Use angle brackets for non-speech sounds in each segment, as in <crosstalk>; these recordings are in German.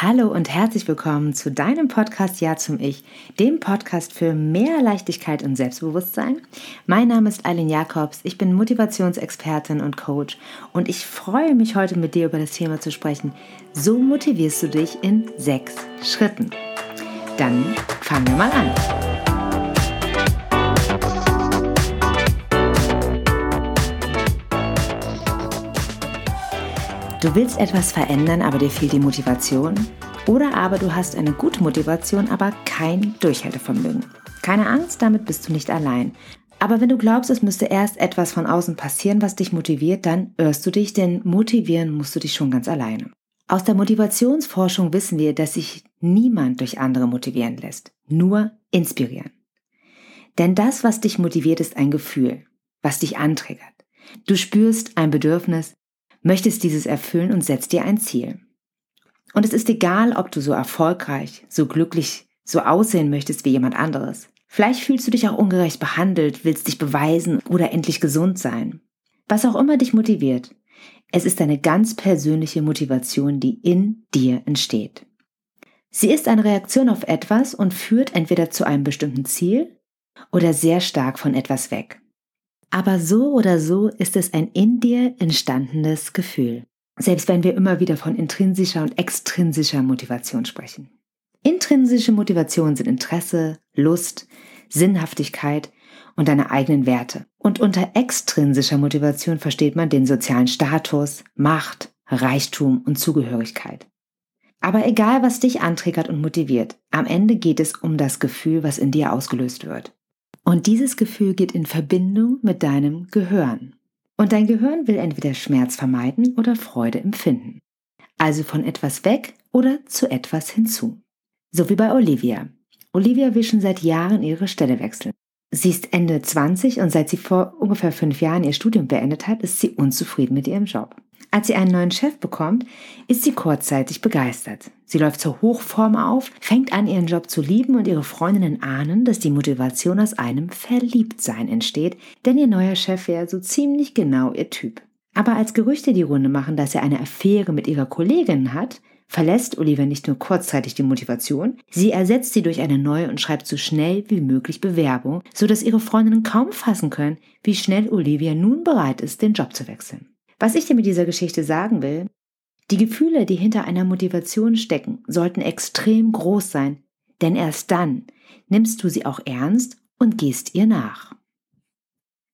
Hallo und herzlich willkommen zu deinem Podcast Ja zum Ich, dem Podcast für mehr Leichtigkeit und Selbstbewusstsein. Mein Name ist Eileen Jakobs, ich bin Motivationsexpertin und Coach und ich freue mich heute mit dir über das Thema zu sprechen. So motivierst du dich in sechs Schritten. Dann fangen wir mal an. Du willst etwas verändern, aber dir fehlt die Motivation? Oder aber du hast eine gute Motivation, aber kein Durchhaltevermögen. Keine Angst, damit bist du nicht allein. Aber wenn du glaubst, es müsste erst etwas von außen passieren, was dich motiviert, dann irrst du dich, denn motivieren musst du dich schon ganz alleine. Aus der Motivationsforschung wissen wir, dass sich niemand durch andere motivieren lässt, nur inspirieren. Denn das, was dich motiviert, ist ein Gefühl, was dich antriggert. Du spürst ein Bedürfnis, möchtest dieses erfüllen und setzt dir ein Ziel. Und es ist egal, ob du so erfolgreich, so glücklich, so aussehen möchtest wie jemand anderes. Vielleicht fühlst du dich auch ungerecht behandelt, willst dich beweisen oder endlich gesund sein. Was auch immer dich motiviert, es ist eine ganz persönliche Motivation, die in dir entsteht. Sie ist eine Reaktion auf etwas und führt entweder zu einem bestimmten Ziel oder sehr stark von etwas weg. Aber so oder so ist es ein in dir entstandenes Gefühl. Selbst wenn wir immer wieder von intrinsischer und extrinsischer Motivation sprechen. Intrinsische Motivation sind Interesse, Lust, Sinnhaftigkeit und deine eigenen Werte. Und unter extrinsischer Motivation versteht man den sozialen Status, Macht, Reichtum und Zugehörigkeit. Aber egal, was dich anträgert und motiviert, am Ende geht es um das Gefühl, was in dir ausgelöst wird. Und dieses Gefühl geht in Verbindung mit deinem Gehirn. Und dein Gehirn will entweder Schmerz vermeiden oder Freude empfinden. Also von etwas weg oder zu etwas hinzu. So wie bei Olivia. Olivia will schon seit Jahren ihre Stelle wechseln. Sie ist Ende 20 und seit sie vor ungefähr fünf Jahren ihr Studium beendet hat, ist sie unzufrieden mit ihrem Job. Als sie einen neuen Chef bekommt, ist sie kurzzeitig begeistert. Sie läuft zur Hochform auf, fängt an, ihren Job zu lieben und ihre Freundinnen ahnen, dass die Motivation aus einem Verliebtsein entsteht, denn ihr neuer Chef wäre so ziemlich genau ihr Typ. Aber als Gerüchte die Runde machen, dass er eine Affäre mit ihrer Kollegin hat, verlässt Oliver nicht nur kurzzeitig die Motivation, sie ersetzt sie durch eine neue und schreibt so schnell wie möglich Bewerbung, so dass ihre Freundinnen kaum fassen können, wie schnell Olivia nun bereit ist, den Job zu wechseln. Was ich dir mit dieser Geschichte sagen will, die Gefühle, die hinter einer Motivation stecken, sollten extrem groß sein, denn erst dann nimmst du sie auch ernst und gehst ihr nach.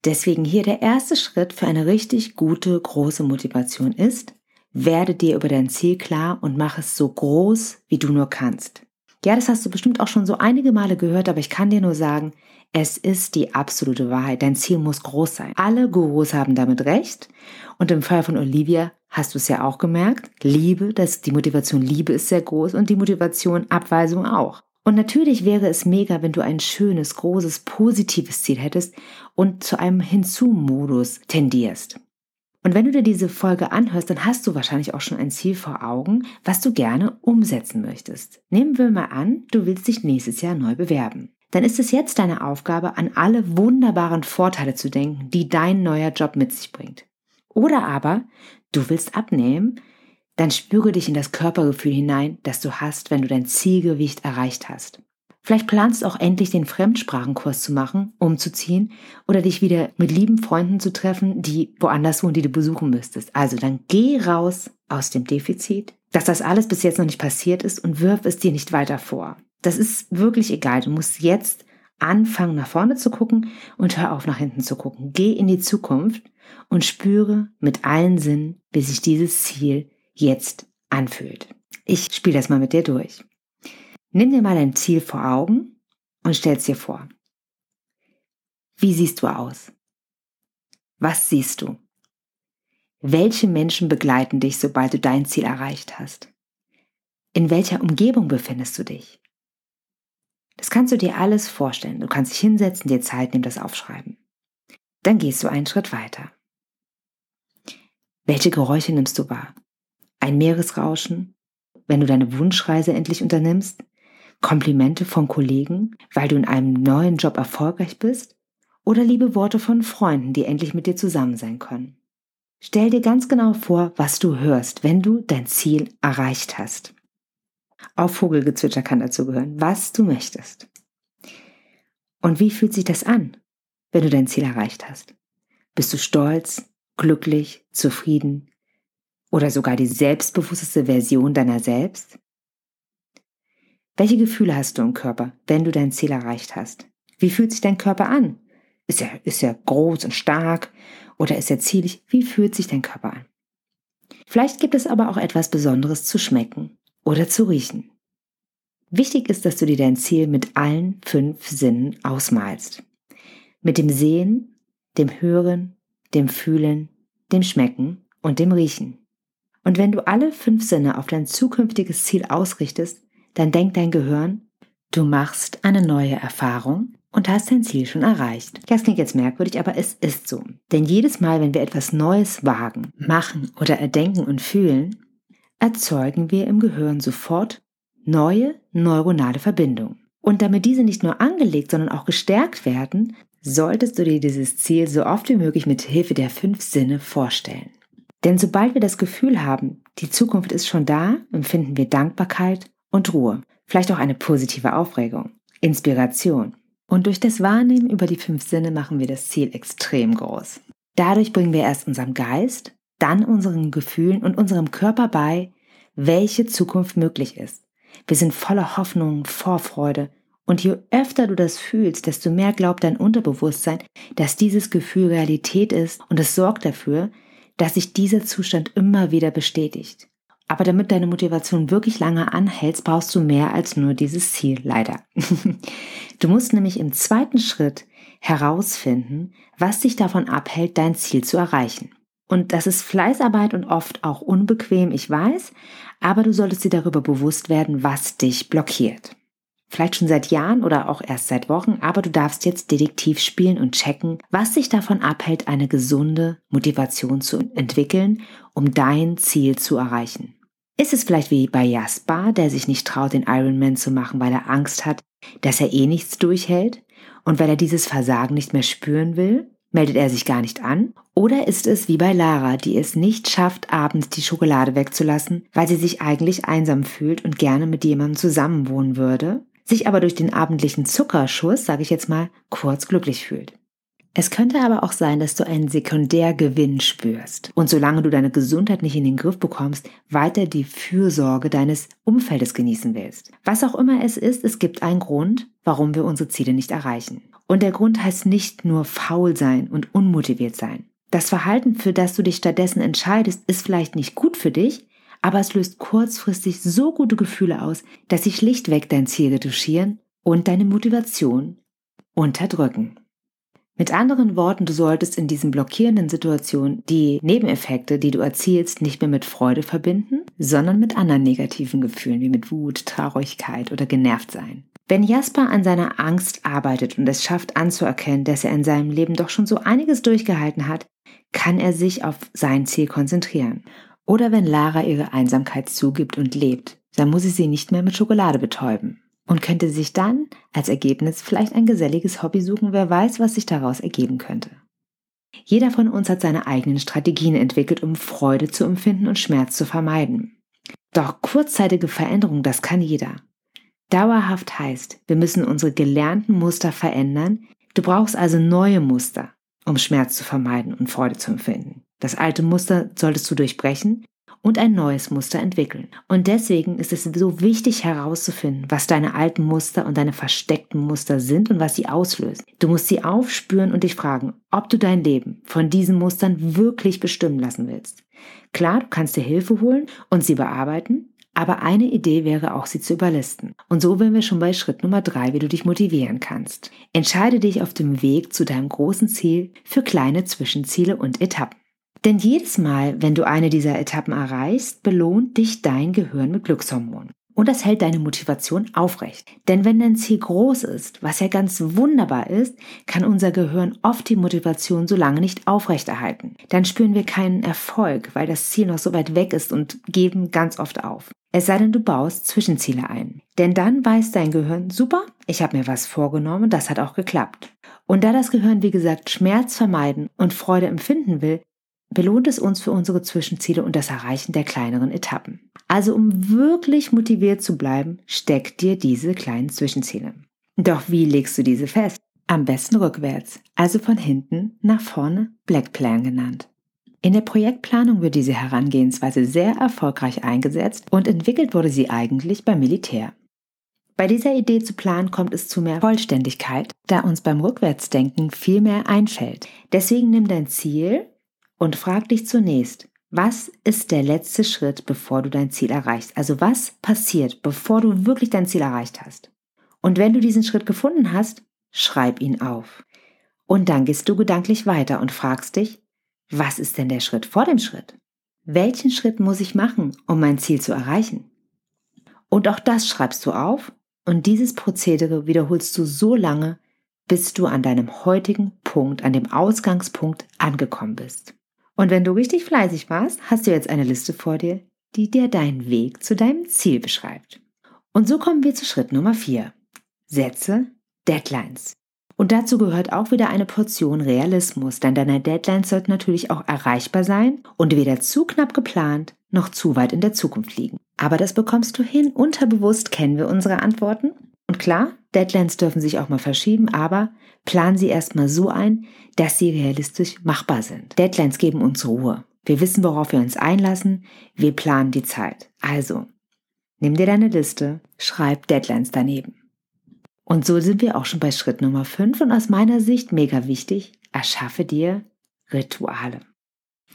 Deswegen hier der erste Schritt für eine richtig gute, große Motivation ist, werde dir über dein Ziel klar und mach es so groß, wie du nur kannst. Ja, das hast du bestimmt auch schon so einige Male gehört, aber ich kann dir nur sagen, es ist die absolute Wahrheit. Dein Ziel muss groß sein. Alle Gurus haben damit recht. Und im Fall von Olivia hast du es ja auch gemerkt. Liebe, das, die Motivation Liebe ist sehr groß und die Motivation Abweisung auch. Und natürlich wäre es mega, wenn du ein schönes, großes, positives Ziel hättest und zu einem Hinzu-Modus tendierst. Und wenn du dir diese Folge anhörst, dann hast du wahrscheinlich auch schon ein Ziel vor Augen, was du gerne umsetzen möchtest. Nehmen wir mal an, du willst dich nächstes Jahr neu bewerben. Dann ist es jetzt deine Aufgabe, an alle wunderbaren Vorteile zu denken, die dein neuer Job mit sich bringt. Oder aber, du willst abnehmen, dann spüre dich in das Körpergefühl hinein, das du hast, wenn du dein Zielgewicht erreicht hast. Vielleicht planst du auch endlich den Fremdsprachenkurs zu machen, umzuziehen oder dich wieder mit lieben Freunden zu treffen, die woanders wohnen, die du besuchen müsstest. Also dann geh raus aus dem Defizit, dass das alles bis jetzt noch nicht passiert ist und wirf es dir nicht weiter vor. Das ist wirklich egal. Du musst jetzt anfangen, nach vorne zu gucken und hör auf, nach hinten zu gucken. Geh in die Zukunft und spüre mit allen Sinnen, wie sich dieses Ziel jetzt anfühlt. Ich spiele das mal mit dir durch. Nimm dir mal dein Ziel vor Augen und stell es dir vor. Wie siehst du aus? Was siehst du? Welche Menschen begleiten dich, sobald du dein Ziel erreicht hast? In welcher Umgebung befindest du dich? Das kannst du dir alles vorstellen. Du kannst dich hinsetzen, dir Zeit nehmen, das aufschreiben. Dann gehst du einen Schritt weiter. Welche Geräusche nimmst du wahr? Ein Meeresrauschen, wenn du deine Wunschreise endlich unternimmst? Komplimente von Kollegen, weil du in einem neuen Job erfolgreich bist? Oder liebe Worte von Freunden, die endlich mit dir zusammen sein können? Stell dir ganz genau vor, was du hörst, wenn du dein Ziel erreicht hast. Auch Vogelgezwitscher kann dazugehören, was du möchtest. Und wie fühlt sich das an, wenn du dein Ziel erreicht hast? Bist du stolz, glücklich, zufrieden oder sogar die selbstbewussteste Version deiner selbst? Welche Gefühle hast du im Körper, wenn du dein Ziel erreicht hast? Wie fühlt sich dein Körper an? Ist er, ist er groß und stark oder ist er zierlich? Wie fühlt sich dein Körper an? Vielleicht gibt es aber auch etwas Besonderes zu schmecken oder zu riechen. Wichtig ist, dass du dir dein Ziel mit allen fünf Sinnen ausmalst. Mit dem Sehen, dem Hören, dem Fühlen, dem Schmecken und dem Riechen. Und wenn du alle fünf Sinne auf dein zukünftiges Ziel ausrichtest, dann denkt dein Gehirn, du machst eine neue Erfahrung und hast dein Ziel schon erreicht. Das klingt jetzt merkwürdig, aber es ist so. Denn jedes Mal, wenn wir etwas Neues wagen, machen oder erdenken und fühlen, erzeugen wir im Gehirn sofort neue neuronale Verbindungen. Und damit diese nicht nur angelegt, sondern auch gestärkt werden, solltest du dir dieses Ziel so oft wie möglich mit Hilfe der fünf Sinne vorstellen. Denn sobald wir das Gefühl haben, die Zukunft ist schon da, empfinden wir Dankbarkeit und Ruhe, vielleicht auch eine positive Aufregung, Inspiration. Und durch das Wahrnehmen über die fünf Sinne machen wir das Ziel extrem groß. Dadurch bringen wir erst unserem Geist, dann unseren Gefühlen und unserem Körper bei, welche Zukunft möglich ist. Wir sind voller Hoffnung, Vorfreude. Und je öfter du das fühlst, desto mehr glaubt dein Unterbewusstsein, dass dieses Gefühl Realität ist und es sorgt dafür, dass sich dieser Zustand immer wieder bestätigt. Aber damit deine Motivation wirklich lange anhält, brauchst du mehr als nur dieses Ziel, leider. <laughs> du musst nämlich im zweiten Schritt herausfinden, was dich davon abhält, dein Ziel zu erreichen. Und das ist Fleißarbeit und oft auch unbequem, ich weiß, aber du solltest dir darüber bewusst werden, was dich blockiert. Vielleicht schon seit Jahren oder auch erst seit Wochen, aber du darfst jetzt Detektiv spielen und checken, was dich davon abhält, eine gesunde Motivation zu entwickeln, um dein Ziel zu erreichen. Ist es vielleicht wie bei Jasper, der sich nicht traut, den Ironman zu machen, weil er Angst hat, dass er eh nichts durchhält und weil er dieses Versagen nicht mehr spüren will? Meldet er sich gar nicht an? Oder ist es wie bei Lara, die es nicht schafft, abends die Schokolade wegzulassen, weil sie sich eigentlich einsam fühlt und gerne mit jemandem zusammenwohnen würde, sich aber durch den abendlichen Zuckerschuss, sage ich jetzt mal, kurz glücklich fühlt? Es könnte aber auch sein, dass du einen Sekundärgewinn spürst und solange du deine Gesundheit nicht in den Griff bekommst, weiter die Fürsorge deines Umfeldes genießen willst. Was auch immer es ist, es gibt einen Grund, warum wir unsere Ziele nicht erreichen. Und der Grund heißt nicht nur faul sein und unmotiviert sein. Das Verhalten, für das du dich stattdessen entscheidest, ist vielleicht nicht gut für dich, aber es löst kurzfristig so gute Gefühle aus, dass sie schlichtweg dein Ziel retuschieren und deine Motivation unterdrücken. Mit anderen Worten, du solltest in diesen blockierenden Situationen die Nebeneffekte, die du erzielst, nicht mehr mit Freude verbinden, sondern mit anderen negativen Gefühlen wie mit Wut, Traurigkeit oder genervt sein. Wenn Jasper an seiner Angst arbeitet und es schafft anzuerkennen, dass er in seinem Leben doch schon so einiges durchgehalten hat, kann er sich auf sein Ziel konzentrieren. Oder wenn Lara ihre Einsamkeit zugibt und lebt, dann muss sie sie nicht mehr mit Schokolade betäuben und könnte sich dann als Ergebnis vielleicht ein geselliges Hobby suchen, wer weiß, was sich daraus ergeben könnte. Jeder von uns hat seine eigenen Strategien entwickelt, um Freude zu empfinden und Schmerz zu vermeiden. Doch kurzzeitige Veränderung, das kann jeder. Dauerhaft heißt, wir müssen unsere gelernten Muster verändern. Du brauchst also neue Muster, um Schmerz zu vermeiden und Freude zu empfinden. Das alte Muster solltest du durchbrechen und ein neues Muster entwickeln. Und deswegen ist es so wichtig herauszufinden, was deine alten Muster und deine versteckten Muster sind und was sie auslösen. Du musst sie aufspüren und dich fragen, ob du dein Leben von diesen Mustern wirklich bestimmen lassen willst. Klar, du kannst dir Hilfe holen und sie bearbeiten, aber eine Idee wäre auch, sie zu überlisten. Und so wären wir schon bei Schritt Nummer drei, wie du dich motivieren kannst. Entscheide dich auf dem Weg zu deinem großen Ziel für kleine Zwischenziele und Etappen. Denn jedes Mal, wenn du eine dieser Etappen erreichst, belohnt dich dein Gehirn mit Glückshormonen. Und das hält deine Motivation aufrecht. Denn wenn dein Ziel groß ist, was ja ganz wunderbar ist, kann unser Gehirn oft die Motivation so lange nicht aufrechterhalten. Dann spüren wir keinen Erfolg, weil das Ziel noch so weit weg ist und geben ganz oft auf. Es sei denn, du baust Zwischenziele ein. Denn dann weiß dein Gehirn, super, ich habe mir was vorgenommen, das hat auch geklappt. Und da das Gehirn, wie gesagt, Schmerz vermeiden und Freude empfinden will, belohnt es uns für unsere Zwischenziele und das Erreichen der kleineren Etappen. Also um wirklich motiviert zu bleiben, steck dir diese kleinen Zwischenziele. Doch wie legst du diese fest? Am besten rückwärts, also von hinten nach vorne, Black Plan genannt. In der Projektplanung wird diese Herangehensweise sehr erfolgreich eingesetzt und entwickelt wurde sie eigentlich beim Militär. Bei dieser Idee zu planen kommt es zu mehr Vollständigkeit, da uns beim Rückwärtsdenken viel mehr einfällt. Deswegen nimm dein Ziel und frag dich zunächst, was ist der letzte Schritt, bevor du dein Ziel erreichst? Also was passiert, bevor du wirklich dein Ziel erreicht hast? Und wenn du diesen Schritt gefunden hast, schreib ihn auf. Und dann gehst du gedanklich weiter und fragst dich, was ist denn der Schritt vor dem Schritt? Welchen Schritt muss ich machen, um mein Ziel zu erreichen? Und auch das schreibst du auf und dieses Prozedere wiederholst du so lange, bis du an deinem heutigen Punkt, an dem Ausgangspunkt angekommen bist. Und wenn du richtig fleißig warst, hast du jetzt eine Liste vor dir, die dir deinen Weg zu deinem Ziel beschreibt. Und so kommen wir zu Schritt Nummer 4. Setze Deadlines. Und dazu gehört auch wieder eine Portion Realismus, denn deine Deadlines sollten natürlich auch erreichbar sein und weder zu knapp geplant noch zu weit in der Zukunft liegen. Aber das bekommst du hin. Unterbewusst kennen wir unsere Antworten. Und klar, Deadlines dürfen sich auch mal verschieben, aber plan sie erstmal so ein, dass sie realistisch machbar sind. Deadlines geben uns Ruhe. Wir wissen, worauf wir uns einlassen. Wir planen die Zeit. Also, nimm dir deine Liste, schreib Deadlines daneben. Und so sind wir auch schon bei Schritt Nummer 5 und aus meiner Sicht mega wichtig, erschaffe dir Rituale.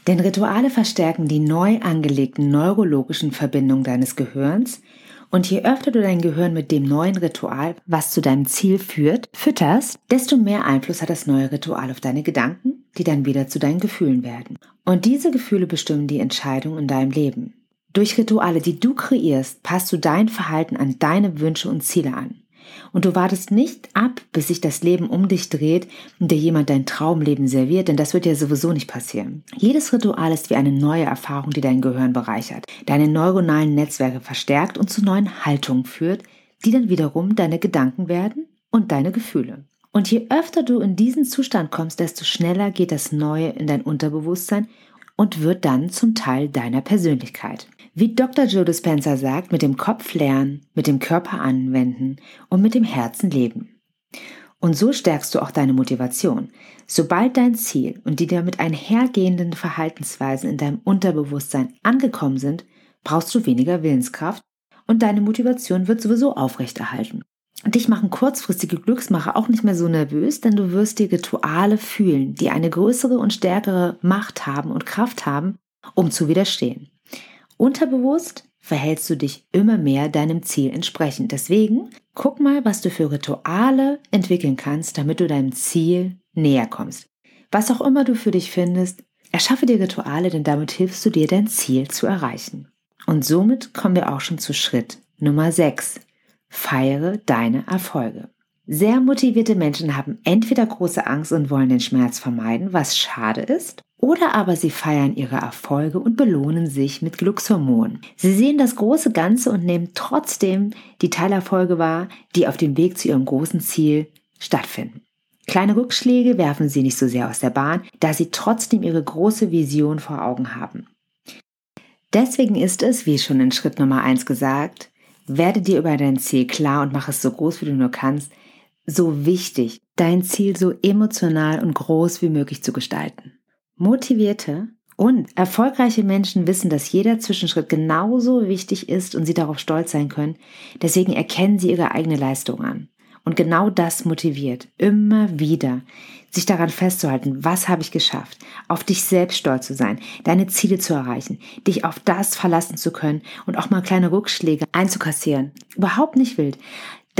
Denn Rituale verstärken die neu angelegten neurologischen Verbindungen deines Gehirns und je öfter du dein Gehirn mit dem neuen Ritual, was zu deinem Ziel führt, fütterst, desto mehr Einfluss hat das neue Ritual auf deine Gedanken, die dann wieder zu deinen Gefühlen werden. Und diese Gefühle bestimmen die Entscheidung in deinem Leben. Durch Rituale, die du kreierst, passt du dein Verhalten an deine Wünsche und Ziele an. Und du wartest nicht ab, bis sich das Leben um dich dreht und dir jemand dein Traumleben serviert, denn das wird ja sowieso nicht passieren. Jedes Ritual ist wie eine neue Erfahrung, die dein Gehirn bereichert, deine neuronalen Netzwerke verstärkt und zu neuen Haltungen führt, die dann wiederum deine Gedanken werden und deine Gefühle. Und je öfter du in diesen Zustand kommst, desto schneller geht das Neue in dein Unterbewusstsein und wird dann zum Teil deiner Persönlichkeit. Wie Dr. Joe Dispenza sagt, mit dem Kopf lernen, mit dem Körper anwenden und mit dem Herzen leben. Und so stärkst du auch deine Motivation. Sobald dein Ziel und die damit einhergehenden Verhaltensweisen in deinem Unterbewusstsein angekommen sind, brauchst du weniger Willenskraft und deine Motivation wird sowieso aufrechterhalten. Dich machen kurzfristige Glücksmacher auch nicht mehr so nervös, denn du wirst die Rituale fühlen, die eine größere und stärkere Macht haben und Kraft haben, um zu widerstehen. Unterbewusst verhältst du dich immer mehr deinem Ziel entsprechend. Deswegen guck mal, was du für Rituale entwickeln kannst, damit du deinem Ziel näher kommst. Was auch immer du für dich findest, erschaffe dir Rituale, denn damit hilfst du dir, dein Ziel zu erreichen. Und somit kommen wir auch schon zu Schritt Nummer 6. Feiere deine Erfolge. Sehr motivierte Menschen haben entweder große Angst und wollen den Schmerz vermeiden, was schade ist, oder aber sie feiern ihre Erfolge und belohnen sich mit Glückshormonen. Sie sehen das große Ganze und nehmen trotzdem die Teilerfolge wahr, die auf dem Weg zu ihrem großen Ziel stattfinden. Kleine Rückschläge werfen sie nicht so sehr aus der Bahn, da sie trotzdem ihre große Vision vor Augen haben. Deswegen ist es, wie schon in Schritt Nummer 1 gesagt, werde dir über dein Ziel klar und mach es so groß, wie du nur kannst, so wichtig, dein Ziel so emotional und groß wie möglich zu gestalten. Motivierte und erfolgreiche Menschen wissen, dass jeder Zwischenschritt genauso wichtig ist und sie darauf stolz sein können. Deswegen erkennen sie ihre eigene Leistung an. Und genau das motiviert, immer wieder, sich daran festzuhalten, was habe ich geschafft, auf dich selbst stolz zu sein, deine Ziele zu erreichen, dich auf das verlassen zu können und auch mal kleine Rückschläge einzukassieren. Überhaupt nicht wild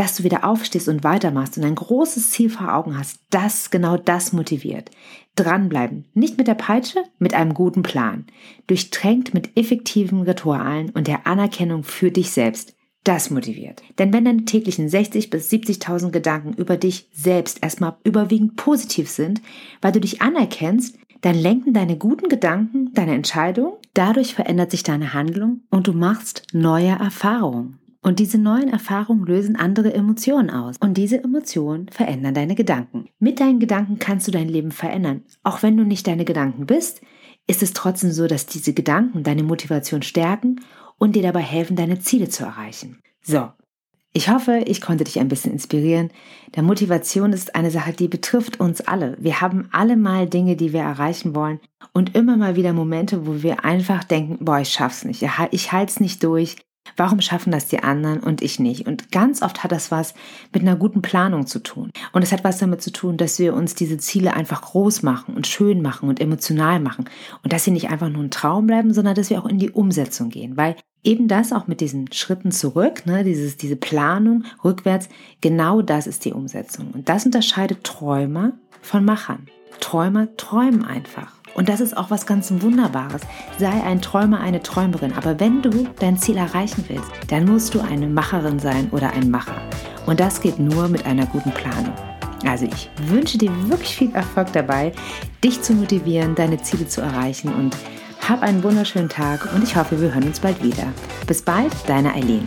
dass du wieder aufstehst und weitermachst und ein großes Ziel vor Augen hast, das genau das motiviert. Dranbleiben, nicht mit der Peitsche, mit einem guten Plan, durchtränkt mit effektiven Ritualen und der Anerkennung für dich selbst. Das motiviert. Denn wenn deine täglichen 60 bis 70.000 Gedanken über dich selbst erstmal überwiegend positiv sind, weil du dich anerkennst, dann lenken deine guten Gedanken deine Entscheidung, dadurch verändert sich deine Handlung und du machst neue Erfahrungen. Und diese neuen Erfahrungen lösen andere Emotionen aus. Und diese Emotionen verändern deine Gedanken. Mit deinen Gedanken kannst du dein Leben verändern. Auch wenn du nicht deine Gedanken bist, ist es trotzdem so, dass diese Gedanken deine Motivation stärken und dir dabei helfen, deine Ziele zu erreichen. So, ich hoffe, ich konnte dich ein bisschen inspirieren. Der Motivation ist eine Sache, die betrifft uns alle. Wir haben alle mal Dinge, die wir erreichen wollen und immer mal wieder Momente, wo wir einfach denken, boah, ich schaff's nicht, ich halte es nicht durch. Warum schaffen das die anderen und ich nicht? Und ganz oft hat das was mit einer guten Planung zu tun. Und es hat was damit zu tun, dass wir uns diese Ziele einfach groß machen und schön machen und emotional machen. Und dass sie nicht einfach nur ein Traum bleiben, sondern dass wir auch in die Umsetzung gehen. Weil eben das auch mit diesen Schritten zurück, ne, dieses, diese Planung rückwärts, genau das ist die Umsetzung. Und das unterscheidet Träumer von Machern. Träumer träumen einfach. Und das ist auch was ganz Wunderbares. Sei ein Träumer, eine Träumerin. Aber wenn du dein Ziel erreichen willst, dann musst du eine Macherin sein oder ein Macher. Und das geht nur mit einer guten Planung. Also ich wünsche dir wirklich viel Erfolg dabei, dich zu motivieren, deine Ziele zu erreichen und hab einen wunderschönen Tag und ich hoffe, wir hören uns bald wieder. Bis bald, deine Eileen.